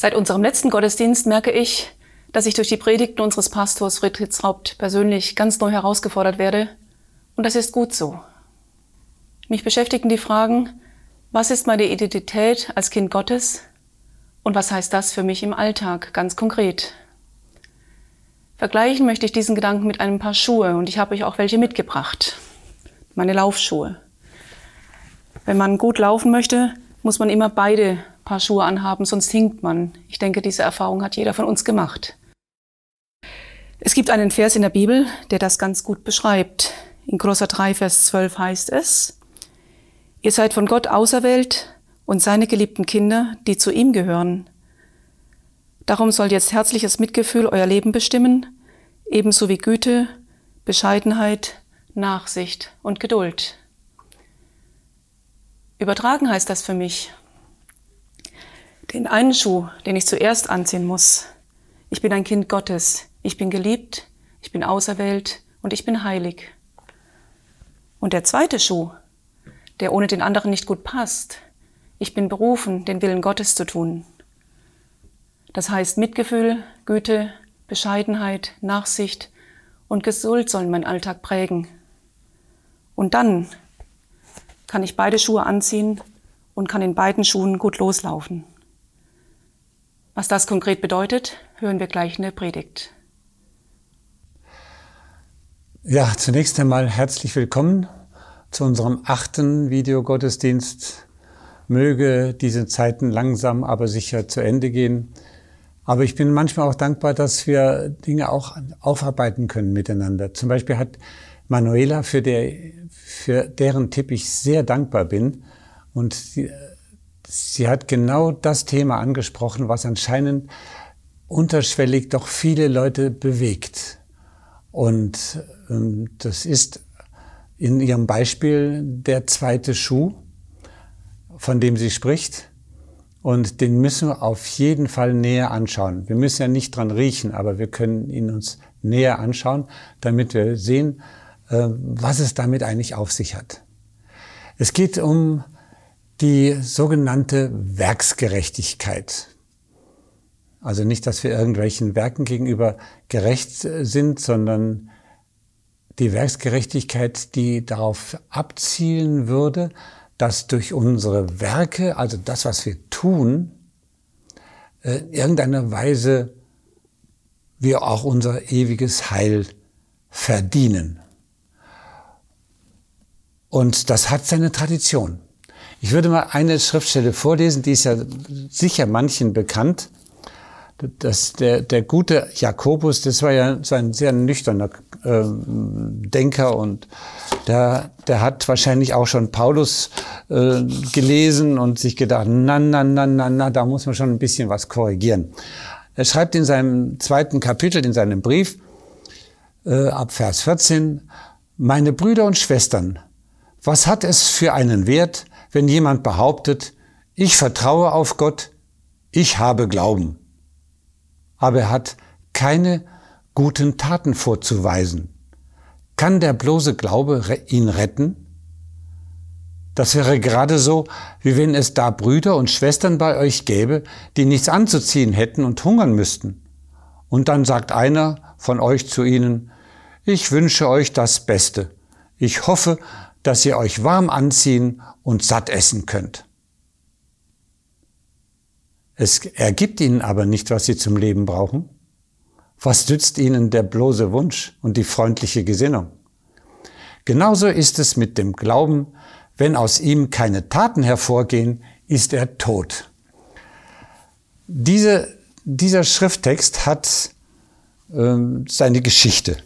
Seit unserem letzten Gottesdienst merke ich, dass ich durch die Predigten unseres Pastors Friedrichs Haupt persönlich ganz neu herausgefordert werde. Und das ist gut so. Mich beschäftigen die Fragen, was ist meine Identität als Kind Gottes und was heißt das für mich im Alltag ganz konkret? Vergleichen möchte ich diesen Gedanken mit einem Paar Schuhe und ich habe euch auch welche mitgebracht. Meine Laufschuhe. Wenn man gut laufen möchte, muss man immer beide Paar Schuhe anhaben, sonst hinkt man. Ich denke, diese Erfahrung hat jeder von uns gemacht. Es gibt einen Vers in der Bibel, der das ganz gut beschreibt. In Kolosser 3, Vers 12 heißt es, Ihr seid von Gott auserwählt und seine geliebten Kinder, die zu ihm gehören. Darum soll jetzt herzliches Mitgefühl euer Leben bestimmen, ebenso wie Güte, Bescheidenheit, Nachsicht und Geduld. Übertragen heißt das für mich, den einen Schuh, den ich zuerst anziehen muss. Ich bin ein Kind Gottes. Ich bin geliebt. Ich bin auserwählt und ich bin heilig. Und der zweite Schuh, der ohne den anderen nicht gut passt. Ich bin berufen, den Willen Gottes zu tun. Das heißt, Mitgefühl, Güte, Bescheidenheit, Nachsicht und Geduld sollen meinen Alltag prägen. Und dann kann ich beide Schuhe anziehen und kann in beiden Schuhen gut loslaufen. Was das konkret bedeutet, hören wir gleich in der Predigt. Ja, zunächst einmal herzlich willkommen zu unserem achten Videogottesdienst. Möge diese Zeiten langsam, aber sicher zu Ende gehen. Aber ich bin manchmal auch dankbar, dass wir Dinge auch aufarbeiten können miteinander. Zum Beispiel hat Manuela, für, der, für deren Tipp ich sehr dankbar bin, und sie, hat genau das Thema angesprochen, was anscheinend unterschwellig doch viele Leute bewegt. Und ähm, das ist in ihrem Beispiel der zweite Schuh, von dem sie spricht. Und den müssen wir auf jeden Fall näher anschauen. Wir müssen ja nicht dran riechen, aber wir können ihn uns näher anschauen, damit wir sehen, äh, was es damit eigentlich auf sich hat. Es geht um die sogenannte Werksgerechtigkeit. Also nicht, dass wir irgendwelchen Werken gegenüber gerecht sind, sondern die Werksgerechtigkeit, die darauf abzielen würde, dass durch unsere Werke, also das, was wir tun, in äh, irgendeiner Weise wir auch unser ewiges Heil verdienen. Und das hat seine Tradition. Ich würde mal eine Schriftstelle vorlesen, die ist ja sicher manchen bekannt. Das, der, der gute Jakobus, das war ja so ein sehr nüchterner äh, Denker und der, der hat wahrscheinlich auch schon Paulus äh, gelesen und sich gedacht, na, na, na, na, na, da muss man schon ein bisschen was korrigieren. Er schreibt in seinem zweiten Kapitel, in seinem Brief, äh, ab Vers 14, meine Brüder und Schwestern, was hat es für einen Wert, wenn jemand behauptet, ich vertraue auf Gott, ich habe Glauben. Aber er hat keine guten Taten vorzuweisen. Kann der bloße Glaube ihn retten? Das wäre gerade so, wie wenn es da Brüder und Schwestern bei euch gäbe, die nichts anzuziehen hätten und hungern müssten. Und dann sagt einer von euch zu ihnen, ich wünsche euch das Beste. Ich hoffe, dass ihr euch warm anziehen und satt essen könnt. Es ergibt ihnen aber nicht, was sie zum Leben brauchen. Was nützt ihnen der bloße Wunsch und die freundliche Gesinnung? Genauso ist es mit dem Glauben, wenn aus ihm keine Taten hervorgehen, ist er tot. Diese, dieser Schrifttext hat ähm, seine Geschichte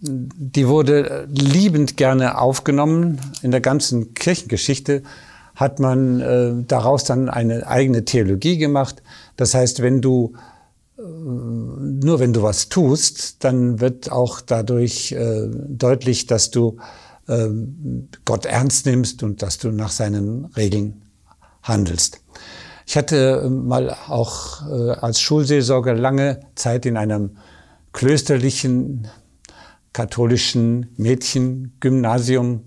die wurde liebend gerne aufgenommen. In der ganzen Kirchengeschichte hat man äh, daraus dann eine eigene Theologie gemacht. Das heißt, wenn du äh, nur wenn du was tust, dann wird auch dadurch äh, deutlich, dass du äh, Gott ernst nimmst und dass du nach seinen Regeln handelst. Ich hatte mal auch äh, als Schulseelsorger lange Zeit in einem klösterlichen katholischen Mädchengymnasium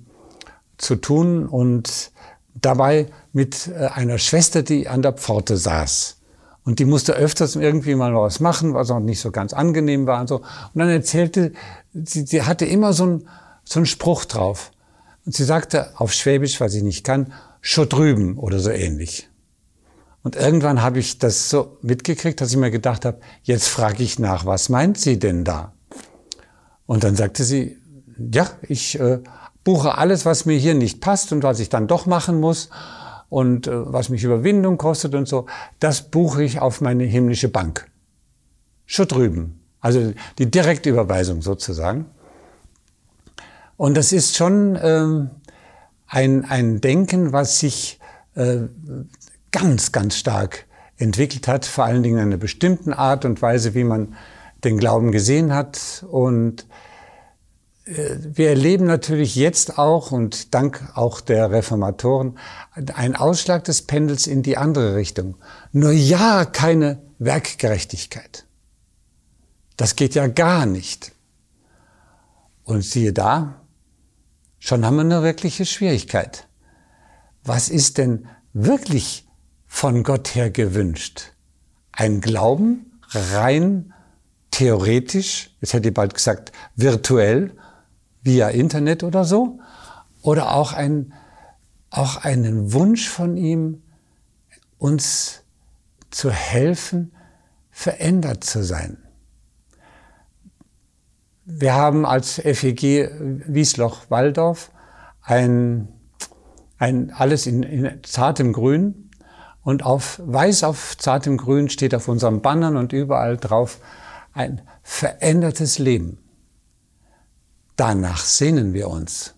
zu tun und dabei mit äh, einer Schwester, die an der Pforte saß. Und die musste öfters irgendwie mal was machen, was auch nicht so ganz angenehm war und so. Und dann erzählte, sie, sie hatte immer so einen, so einen Spruch drauf. Und sie sagte auf Schwäbisch, was ich nicht kann, schon drüben oder so ähnlich. Und irgendwann habe ich das so mitgekriegt, dass ich mir gedacht habe, jetzt frage ich nach, was meint sie denn da? Und dann sagte sie, ja, ich äh, buche alles, was mir hier nicht passt und was ich dann doch machen muss und äh, was mich Überwindung kostet und so, das buche ich auf meine himmlische Bank. Schon drüben. Also die Direktüberweisung sozusagen. Und das ist schon ähm, ein, ein Denken, was sich äh, ganz, ganz stark entwickelt hat, vor allen Dingen in einer bestimmten Art und Weise, wie man den Glauben gesehen hat. Und äh, wir erleben natürlich jetzt auch und dank auch der Reformatoren einen Ausschlag des Pendels in die andere Richtung. Nur ja, keine Werkgerechtigkeit. Das geht ja gar nicht. Und siehe da, schon haben wir eine wirkliche Schwierigkeit. Was ist denn wirklich von Gott her gewünscht? Ein Glauben rein theoretisch, jetzt hätte ich bald gesagt virtuell, via Internet oder so, oder auch, ein, auch einen Wunsch von ihm, uns zu helfen, verändert zu sein. Wir haben als FEG Wiesloch-Walldorf ein, ein, alles in, in zartem Grün und auf weiß auf zartem Grün steht auf unseren Bannern und überall drauf ein verändertes Leben. Danach sehnen wir uns.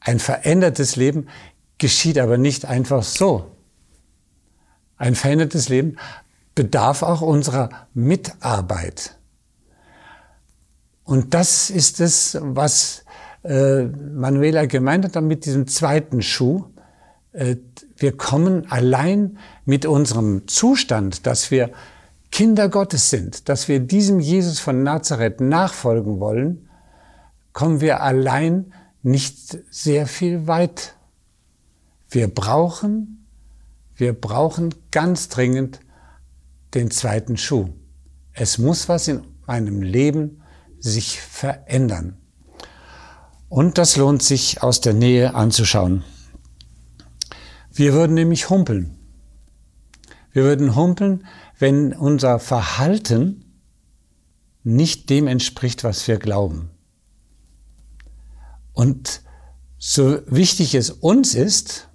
Ein verändertes Leben geschieht aber nicht einfach so. Ein verändertes Leben bedarf auch unserer Mitarbeit. Und das ist es, was äh, Manuela gemeint hat mit diesem zweiten Schuh. Äh, wir kommen allein mit unserem Zustand, dass wir Kinder Gottes sind, dass wir diesem Jesus von Nazareth nachfolgen wollen, kommen wir allein nicht sehr viel weit. Wir brauchen, wir brauchen ganz dringend den zweiten Schuh. Es muss was in meinem Leben sich verändern. Und das lohnt sich aus der Nähe anzuschauen. Wir würden nämlich humpeln. Wir würden humpeln, wenn unser Verhalten nicht dem entspricht, was wir glauben. Und so wichtig es uns ist,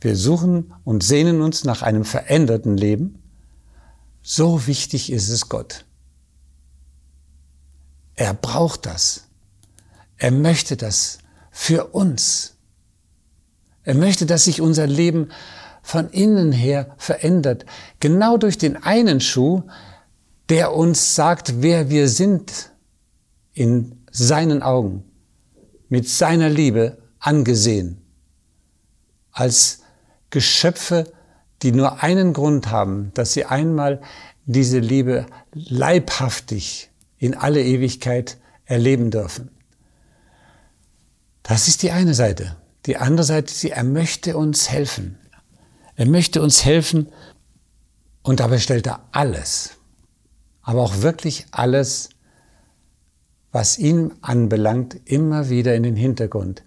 wir suchen und sehnen uns nach einem veränderten Leben, so wichtig ist es Gott. Er braucht das. Er möchte das für uns. Er möchte, dass sich unser Leben von innen her verändert. Genau durch den einen Schuh, der uns sagt, wer wir sind in seinen Augen, mit seiner Liebe angesehen, als Geschöpfe, die nur einen Grund haben, dass sie einmal diese Liebe leibhaftig in alle Ewigkeit erleben dürfen. Das ist die eine Seite. Die andere Seite, sie, er möchte uns helfen. Er möchte uns helfen und dabei stellt er alles, aber auch wirklich alles, was ihn anbelangt, immer wieder in den Hintergrund.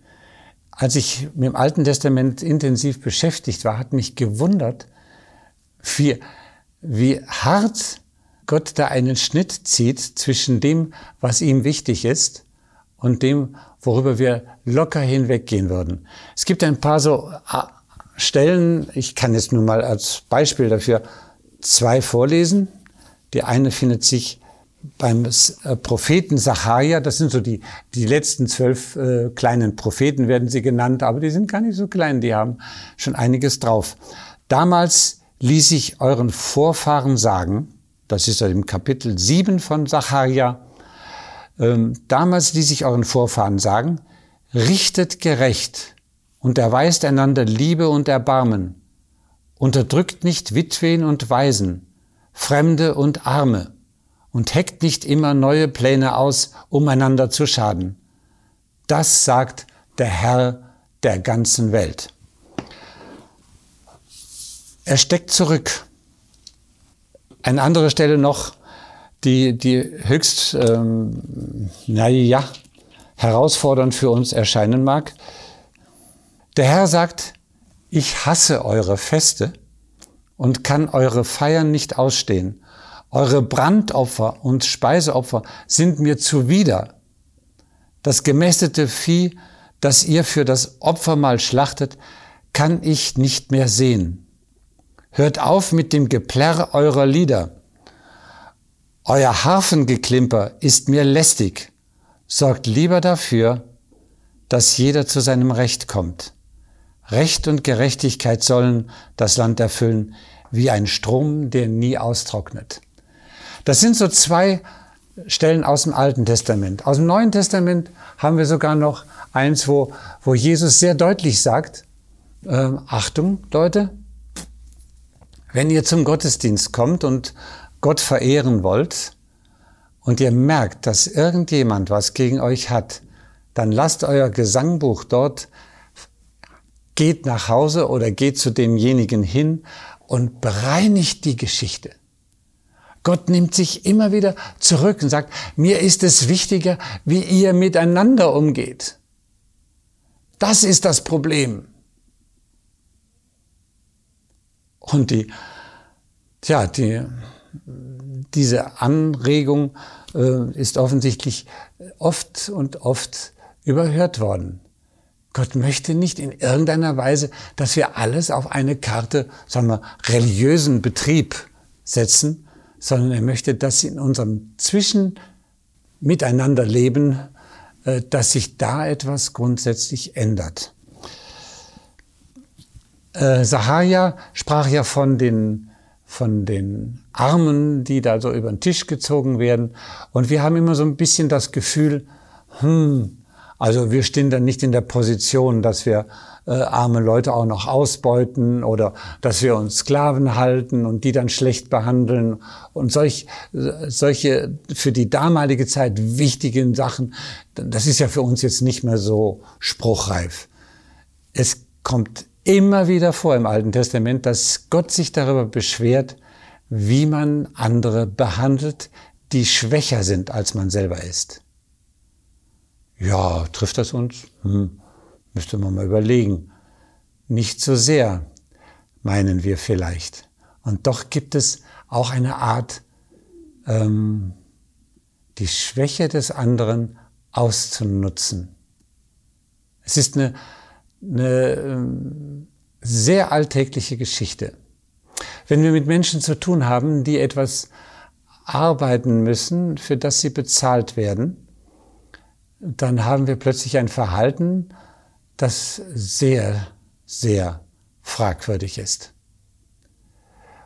Als ich mit dem Alten Testament intensiv beschäftigt war, hat mich gewundert, wie, wie hart Gott da einen Schnitt zieht zwischen dem, was ihm wichtig ist und dem, worüber wir locker hinweggehen würden. Es gibt ein paar so Stellen, ich kann jetzt nur mal als Beispiel dafür zwei vorlesen. Die eine findet sich beim äh, Propheten Sacharja, das sind so die, die letzten zwölf äh, kleinen Propheten werden sie genannt, aber die sind gar nicht so klein, die haben schon einiges drauf. Damals ließ ich euren Vorfahren sagen, das ist im Kapitel 7 von Sacharja, ähm, damals ließ ich euren Vorfahren sagen, richtet gerecht, und erweist einander Liebe und Erbarmen, unterdrückt nicht Witwen und Waisen, Fremde und Arme und heckt nicht immer neue Pläne aus, um einander zu schaden. Das sagt der Herr der ganzen Welt. Er steckt zurück. Eine andere Stelle noch, die, die höchst, ähm, naja, herausfordernd für uns erscheinen mag. Der Herr sagt, ich hasse eure Feste und kann eure Feiern nicht ausstehen. Eure Brandopfer und Speiseopfer sind mir zuwider. Das gemästete Vieh, das ihr für das Opfermahl schlachtet, kann ich nicht mehr sehen. Hört auf mit dem Geplärr eurer Lieder. Euer Harfengeklimper ist mir lästig. Sorgt lieber dafür, dass jeder zu seinem Recht kommt. Recht und Gerechtigkeit sollen das Land erfüllen, wie ein Strom, der nie austrocknet. Das sind so zwei Stellen aus dem Alten Testament. Aus dem Neuen Testament haben wir sogar noch eins, wo, wo Jesus sehr deutlich sagt, äh, Achtung, Leute, wenn ihr zum Gottesdienst kommt und Gott verehren wollt und ihr merkt, dass irgendjemand was gegen euch hat, dann lasst euer Gesangbuch dort, geht nach Hause oder geht zu demjenigen hin und bereinigt die Geschichte. Gott nimmt sich immer wieder zurück und sagt, mir ist es wichtiger, wie ihr miteinander umgeht. Das ist das Problem. Und die, tja, die, diese Anregung äh, ist offensichtlich oft und oft überhört worden. Gott möchte nicht in irgendeiner Weise, dass wir alles auf eine Karte, sagen wir, religiösen Betrieb setzen, sondern er möchte, dass in unserem Zwischen miteinander leben, äh, dass sich da etwas grundsätzlich ändert. Äh, Sahaja sprach ja von den, von den Armen, die da so über den Tisch gezogen werden. Und wir haben immer so ein bisschen das Gefühl, hm, also wir stehen dann nicht in der Position, dass wir äh, arme Leute auch noch ausbeuten oder dass wir uns Sklaven halten und die dann schlecht behandeln und solch, solche für die damalige Zeit wichtigen Sachen, das ist ja für uns jetzt nicht mehr so spruchreif. Es kommt immer wieder vor im Alten Testament, dass Gott sich darüber beschwert, wie man andere behandelt, die schwächer sind, als man selber ist. Ja, trifft das uns? Hm. Müsste man mal überlegen. Nicht so sehr, meinen wir vielleicht. Und doch gibt es auch eine Art, ähm, die Schwäche des anderen auszunutzen. Es ist eine, eine ähm, sehr alltägliche Geschichte. Wenn wir mit Menschen zu tun haben, die etwas arbeiten müssen, für das sie bezahlt werden, dann haben wir plötzlich ein Verhalten, das sehr, sehr fragwürdig ist.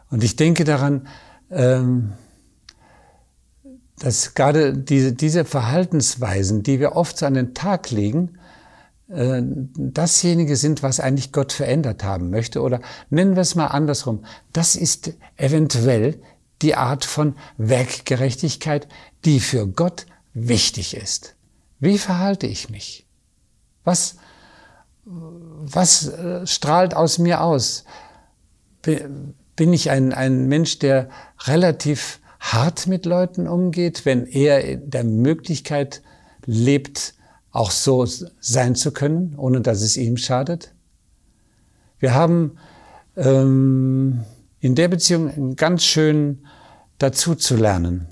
Und ich denke daran, ähm, dass gerade diese, diese Verhaltensweisen, die wir oft so an den Tag legen, äh, dasjenige sind, was eigentlich Gott verändert haben möchte. Oder nennen wir es mal andersrum. Das ist eventuell die Art von Werkgerechtigkeit, die für Gott wichtig ist. Wie verhalte ich mich? Was, was äh, strahlt aus mir aus? Bin ich ein, ein Mensch, der relativ hart mit Leuten umgeht, wenn er in der Möglichkeit lebt, auch so sein zu können, ohne dass es ihm schadet? Wir haben ähm, in der Beziehung ganz schön dazu zu lernen.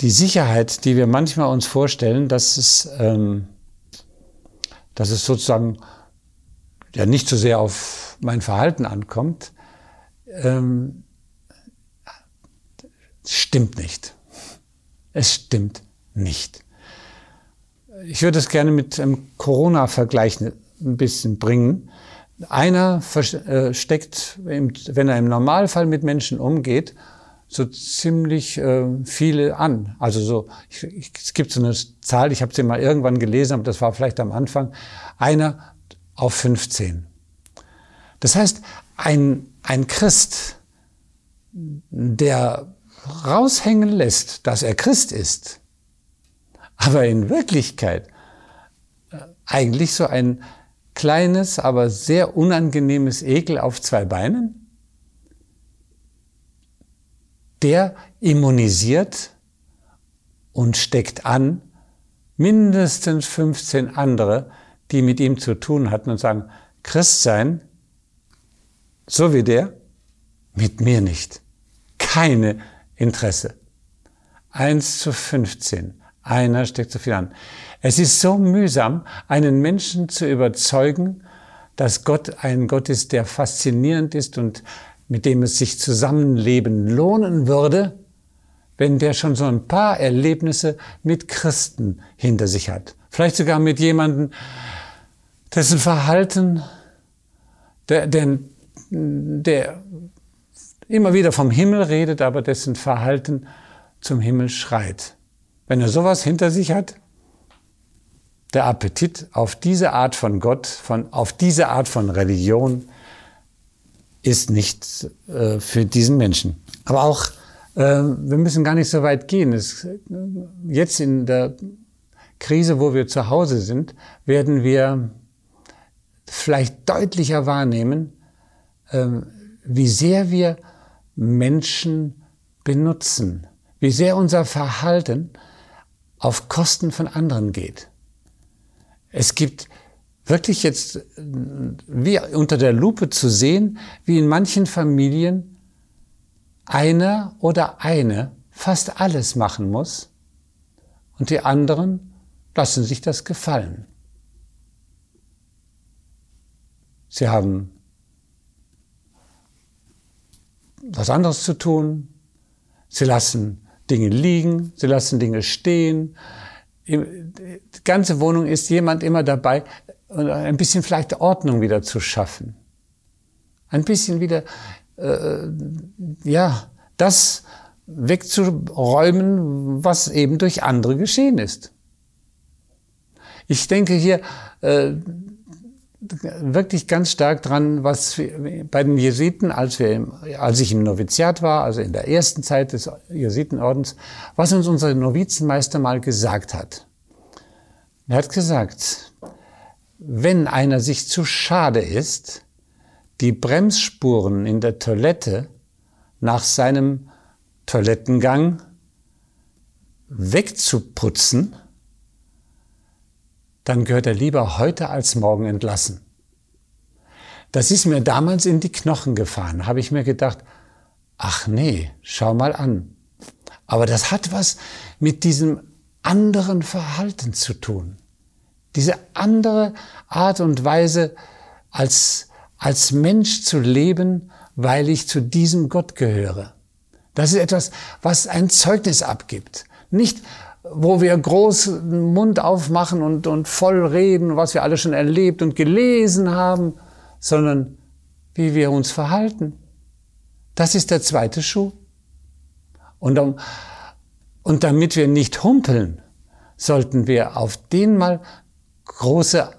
Die Sicherheit, die wir manchmal uns vorstellen, dass es ähm, dass es sozusagen ja nicht so sehr auf mein Verhalten ankommt, ähm, stimmt nicht. Es stimmt nicht. Ich würde es gerne mit einem Corona-Vergleich ein bisschen bringen. Einer äh, steckt, wenn er im Normalfall mit Menschen umgeht, so ziemlich äh, viele an. Also so, ich, ich, es gibt so eine Zahl, ich habe sie mal irgendwann gelesen, aber das war vielleicht am Anfang, einer auf 15. Das heißt, ein, ein Christ, der raushängen lässt, dass er Christ ist, aber in Wirklichkeit äh, eigentlich so ein kleines, aber sehr unangenehmes Ekel auf zwei Beinen, der immunisiert und steckt an mindestens 15 andere, die mit ihm zu tun hatten und sagen, Christ sein, so wie der, mit mir nicht. Keine Interesse. Eins zu 15. Einer steckt zu viel an. Es ist so mühsam, einen Menschen zu überzeugen, dass Gott ein Gott ist, der faszinierend ist und mit dem es sich Zusammenleben lohnen würde, wenn der schon so ein paar Erlebnisse mit Christen hinter sich hat. Vielleicht sogar mit jemandem, dessen Verhalten, der, der, der immer wieder vom Himmel redet, aber dessen Verhalten zum Himmel schreit. Wenn er sowas hinter sich hat, der Appetit auf diese Art von Gott, von, auf diese Art von Religion ist nicht äh, für diesen Menschen. Aber auch, äh, wir müssen gar nicht so weit gehen. Es, jetzt in der Krise, wo wir zu Hause sind, werden wir vielleicht deutlicher wahrnehmen, äh, wie sehr wir Menschen benutzen, wie sehr unser Verhalten auf Kosten von anderen geht. Es gibt wirklich jetzt wie unter der Lupe zu sehen, wie in manchen Familien einer oder eine fast alles machen muss und die anderen lassen sich das gefallen. Sie haben was anderes zu tun, sie lassen Dinge liegen, sie lassen Dinge stehen. Die ganze Wohnung ist jemand immer dabei, ein bisschen vielleicht Ordnung wieder zu schaffen. Ein bisschen wieder, äh, ja, das wegzuräumen, was eben durch andere geschehen ist. Ich denke hier, äh, wirklich ganz stark dran, was bei den Jesuiten, als, wir, als ich im Noviziat war, also in der ersten Zeit des Jesuitenordens, was uns unser Novizenmeister mal gesagt hat. Er hat gesagt, wenn einer sich zu schade ist, die Bremsspuren in der Toilette nach seinem Toilettengang wegzuputzen, dann gehört er lieber heute als morgen entlassen. Das ist mir damals in die Knochen gefahren. Habe ich mir gedacht, ach nee, schau mal an. Aber das hat was mit diesem anderen Verhalten zu tun. Diese andere Art und Weise, als, als Mensch zu leben, weil ich zu diesem Gott gehöre. Das ist etwas, was ein Zeugnis abgibt. Nicht, wo wir groß den Mund aufmachen und, und voll reden, was wir alle schon erlebt und gelesen haben, sondern wie wir uns verhalten. Das ist der zweite Schuh. Und, um, und damit wir nicht humpeln, sollten wir auf den mal große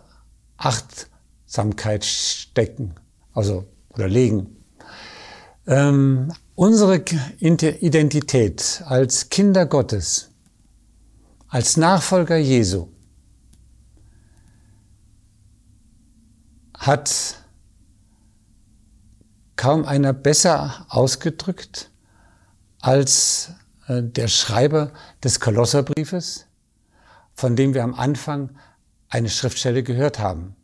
Achtsamkeit stecken, also oder legen. Ähm, unsere Identität als Kinder Gottes als Nachfolger Jesu hat kaum einer besser ausgedrückt als äh, der Schreiber des Kolosserbriefes, von dem wir am Anfang eine Schriftstelle gehört haben.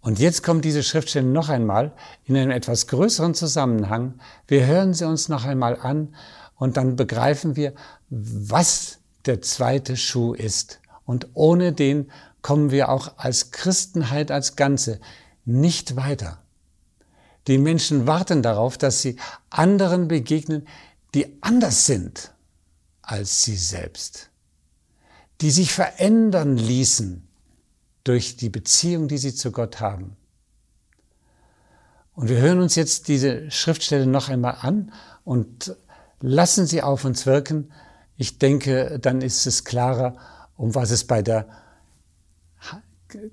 Und jetzt kommt diese Schriftstelle noch einmal in einem etwas größeren Zusammenhang. Wir hören sie uns noch einmal an und dann begreifen wir, was der zweite Schuh ist. Und ohne den kommen wir auch als Christenheit als Ganze nicht weiter. Die Menschen warten darauf, dass sie anderen begegnen, die anders sind als sie selbst, die sich verändern ließen durch die Beziehung, die sie zu Gott haben. Und wir hören uns jetzt diese Schriftstelle noch einmal an und lassen sie auf uns wirken, ich denke, dann ist es klarer, um was es bei der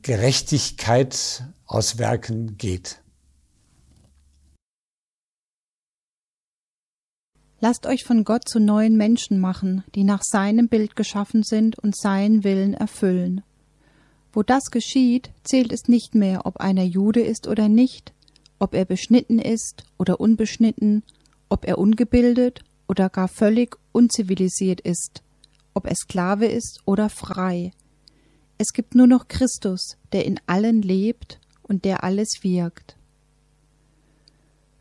Gerechtigkeit aus Werken geht. Lasst euch von Gott zu neuen Menschen machen, die nach seinem Bild geschaffen sind und seinen Willen erfüllen. Wo das geschieht, zählt es nicht mehr, ob einer Jude ist oder nicht, ob er beschnitten ist oder unbeschnitten, ob er ungebildet oder gar völlig unzivilisiert ist, ob er Sklave ist oder frei. Es gibt nur noch Christus, der in allen lebt und der alles wirkt.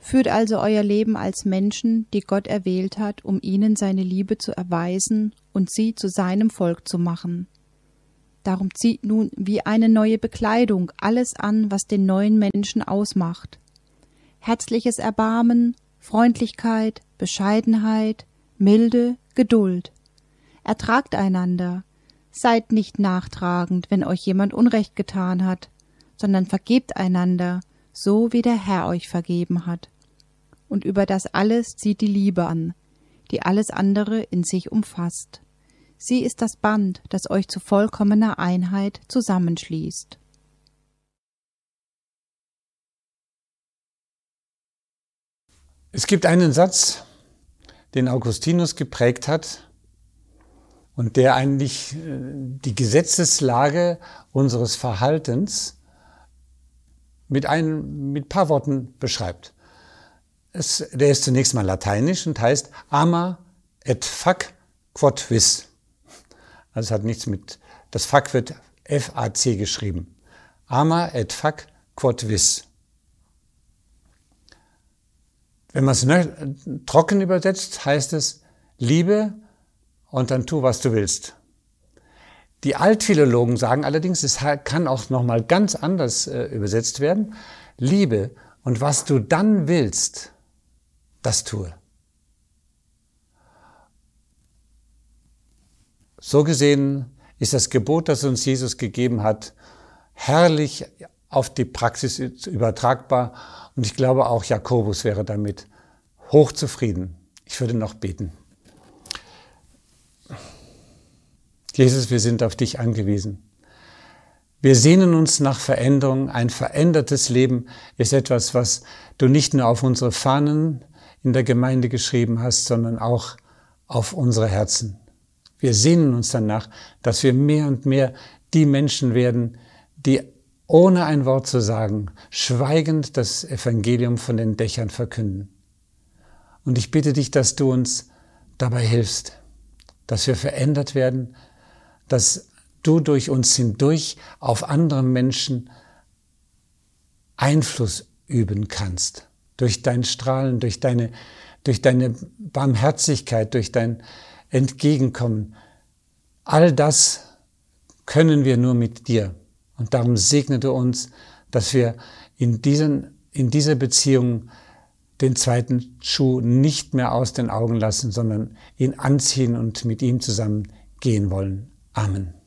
Führt also euer Leben als Menschen, die Gott erwählt hat, um ihnen seine Liebe zu erweisen und sie zu seinem Volk zu machen. Darum zieht nun wie eine neue Bekleidung alles an, was den neuen Menschen ausmacht. Herzliches Erbarmen, Freundlichkeit, Bescheidenheit, Milde, Geduld. Ertragt einander. Seid nicht nachtragend, wenn euch jemand Unrecht getan hat, sondern vergebt einander, so wie der Herr euch vergeben hat. Und über das alles zieht die Liebe an, die alles andere in sich umfasst. Sie ist das Band, das euch zu vollkommener Einheit zusammenschließt. Es gibt einen Satz, den Augustinus geprägt hat und der eigentlich äh, die Gesetzeslage unseres Verhaltens mit ein mit paar Worten beschreibt. Es, der ist zunächst mal lateinisch und heißt ama et fac quod vis. Also es hat nichts mit, das fac wird F-A-C geschrieben. Ama et fac quod vis. Wenn man es trocken übersetzt, heißt es, liebe und dann tu, was du willst. Die Altphilologen sagen allerdings, es kann auch nochmal ganz anders äh, übersetzt werden. Liebe und was du dann willst, das tue. So gesehen ist das Gebot, das uns Jesus gegeben hat, herrlich auf die Praxis übertragbar. Und ich glaube, auch Jakobus wäre damit hochzufrieden. Ich würde noch beten. Jesus, wir sind auf dich angewiesen. Wir sehnen uns nach Veränderung. Ein verändertes Leben ist etwas, was du nicht nur auf unsere Fahnen in der Gemeinde geschrieben hast, sondern auch auf unsere Herzen. Wir sehnen uns danach, dass wir mehr und mehr die Menschen werden, die ohne ein Wort zu sagen, schweigend das Evangelium von den Dächern verkünden. Und ich bitte dich, dass du uns dabei hilfst, dass wir verändert werden, dass du durch uns hindurch auf andere Menschen Einfluss üben kannst. Durch dein Strahlen, durch deine, durch deine Barmherzigkeit, durch dein Entgegenkommen. All das können wir nur mit dir. Und darum segne du uns, dass wir in, diesen, in dieser Beziehung den zweiten Schuh nicht mehr aus den Augen lassen, sondern ihn anziehen und mit ihm zusammen gehen wollen. Amen.